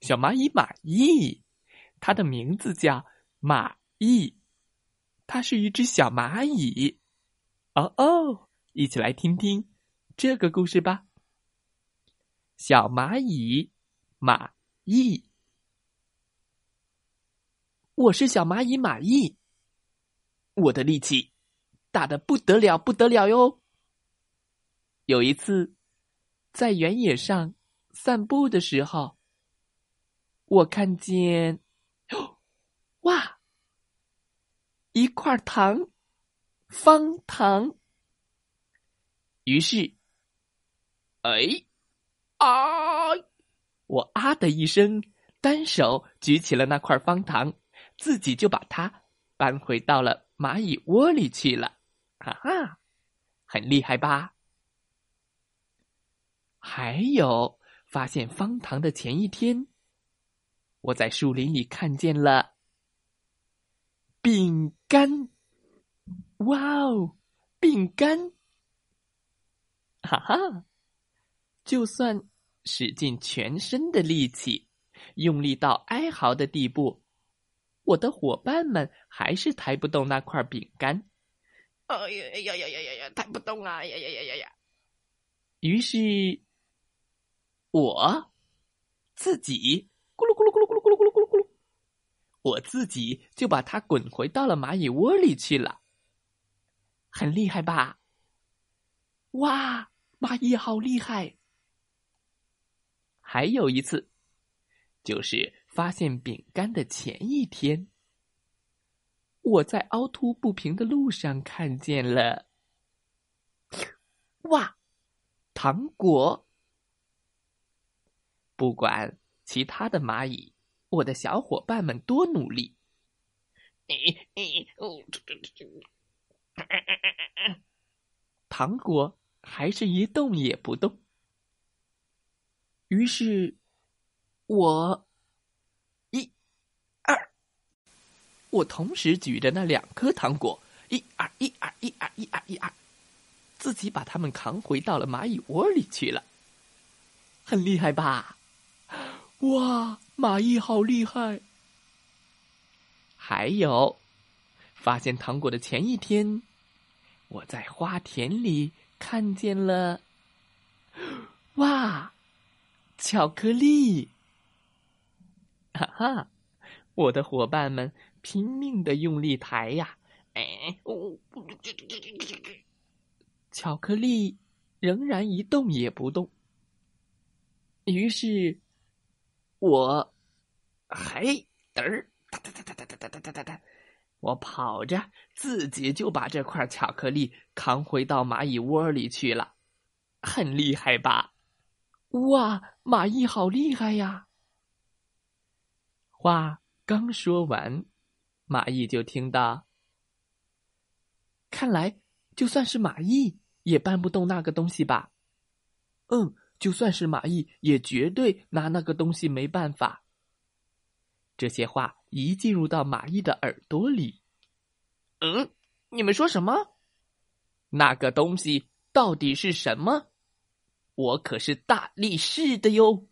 小蚂蚁马蚁，它的名字叫马蚁，它是一只小蚂蚁。哦哦，一起来听听这个故事吧。小蚂蚁马蚁，我是小蚂蚁马蚁，我的力气大的不得了，不得了哟。有一次，在原野上散步的时候。我看见，哇，一块糖，方糖。于是，哎，啊！我啊的一声，单手举起了那块方糖，自己就把它搬回到了蚂蚁窝里去了。哈哈，很厉害吧？还有，发现方糖的前一天。我在树林里看见了饼干，哇哦，饼干！哈哈，就算使尽全身的力气，用力到哀嚎的地步，我的伙伴们还是抬不动那块饼干。哎呀呀呀呀呀呀，抬不动啊！呀呀呀呀呀！于是，我自己。我自己就把它滚回到了蚂蚁窝里去了。很厉害吧？哇，蚂蚁好厉害！还有一次，就是发现饼干的前一天，我在凹凸不平的路上看见了，哇，糖果！不管。其他的蚂蚁，我的小伙伴们多努力！糖果还是一动也不动。于是，我一、二，我同时举着那两颗糖果，一、二、一、二、一、二、一、二、一、二，自己把它们扛回到了蚂蚁窝里去了。很厉害吧？哇，蚂蚁好厉害！还有，发现糖果的前一天，我在花田里看见了，哇，巧克力！哈哈，我的伙伴们拼命的用力抬呀，哎，巧克力仍然一动也不动。于是。我，嘿，嘚，哒哒哒哒哒哒哒哒哒哒，我跑着，自己就把这块巧克力扛回到蚂蚁窝里去了，很厉害吧？哇，蚂蚁好厉害呀！话刚说完，蚂蚁就听到，看来就算是蚂蚁也搬不动那个东西吧？嗯。就算是蚂蚁，也绝对拿那个东西没办法。这些话一进入到蚂蚁的耳朵里，嗯，你们说什么？那个东西到底是什么？我可是大力士的哟，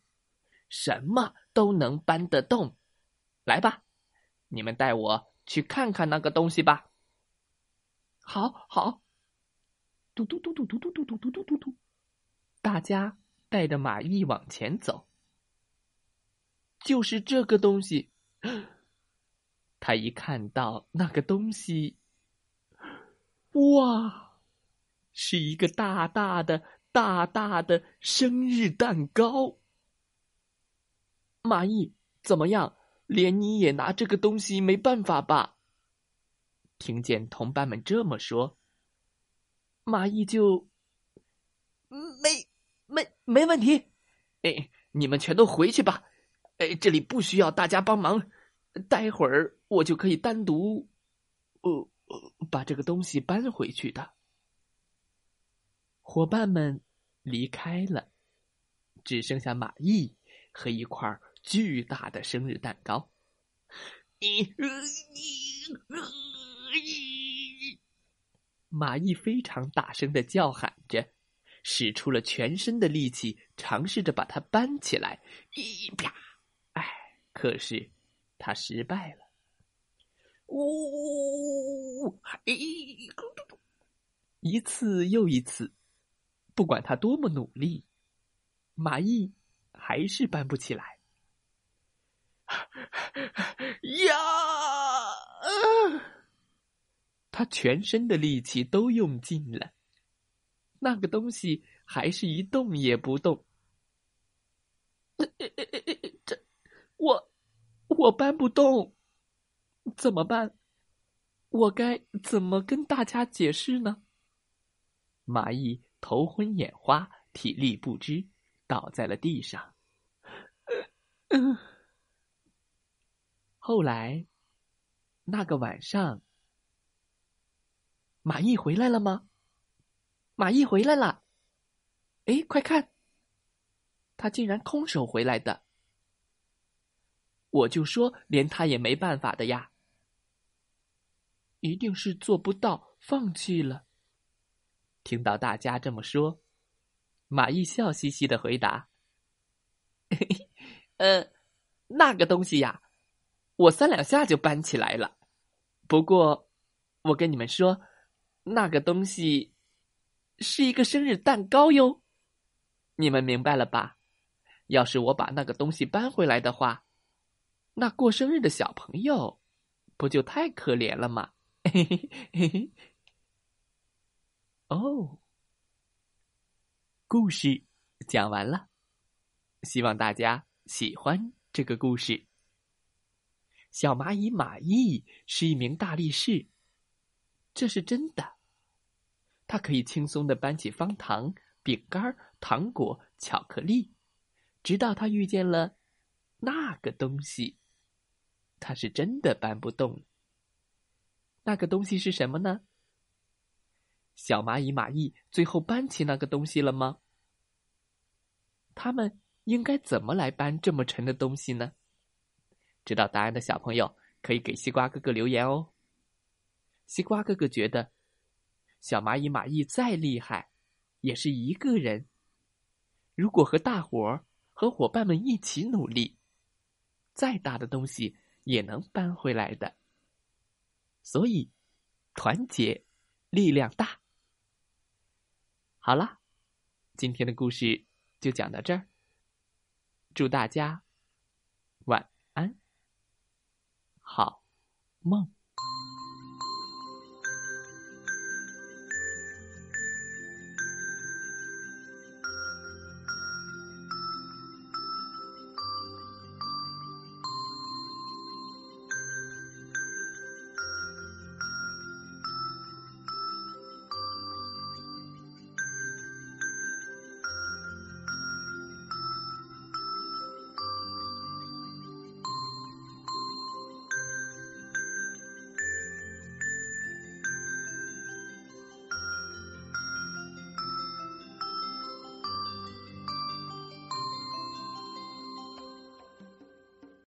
什么都能搬得动。来吧，你们带我去看看那个东西吧。好好，嘟嘟嘟嘟嘟嘟嘟嘟嘟嘟嘟，大家。带着马毅往前走，就是这个东西。他一看到那个东西，哇，是一个大大的、大大的生日蛋糕。蚂蚁怎么样？连你也拿这个东西没办法吧？听见同伴们这么说，蚂蚁就没。没没问题，哎，你们全都回去吧，哎，这里不需要大家帮忙，待会儿我就可以单独，呃，把这个东西搬回去的。伙伴们离开了，只剩下马毅和一块巨大的生日蛋糕。马毅非常大声的叫喊着，使出了全身的力气，尝试着把它搬起来。咦啪！哎，可是他失败了。呜！一次又一次，不管他多么努力，马毅还是搬不起来。呀！他全身的力气都用尽了，那个东西还是一动也不动。这，我，我搬不动，怎么办？我该怎么跟大家解释呢？蚂蚁头昏眼花，体力不支，倒在了地上。后来，那个晚上，马毅回来了吗？马毅回来了，哎，快看，他竟然空手回来的。我就说，连他也没办法的呀，一定是做不到，放弃了。听到大家这么说，马毅笑嘻嘻的回答：“嘿 嘿呃，那个东西呀。”我三两下就搬起来了，不过，我跟你们说，那个东西是一个生日蛋糕哟，你们明白了吧？要是我把那个东西搬回来的话，那过生日的小朋友不就太可怜了吗？嘿嘿嘿嘿。哦，故事讲完了，希望大家喜欢这个故事。小蚂蚁马毅是一名大力士，这是真的。他可以轻松的搬起方糖、饼干、糖果、巧克力，直到他遇见了那个东西，他是真的搬不动。那个东西是什么呢？小蚂蚁马毅最后搬起那个东西了吗？他们应该怎么来搬这么沉的东西呢？知道答案的小朋友可以给西瓜哥哥留言哦。西瓜哥哥觉得，小蚂蚁马毅再厉害，也是一个人。如果和大伙儿、和伙伴们一起努力，再大的东西也能搬回来的。所以，团结力量大。好了，今天的故事就讲到这儿。祝大家晚安。好梦。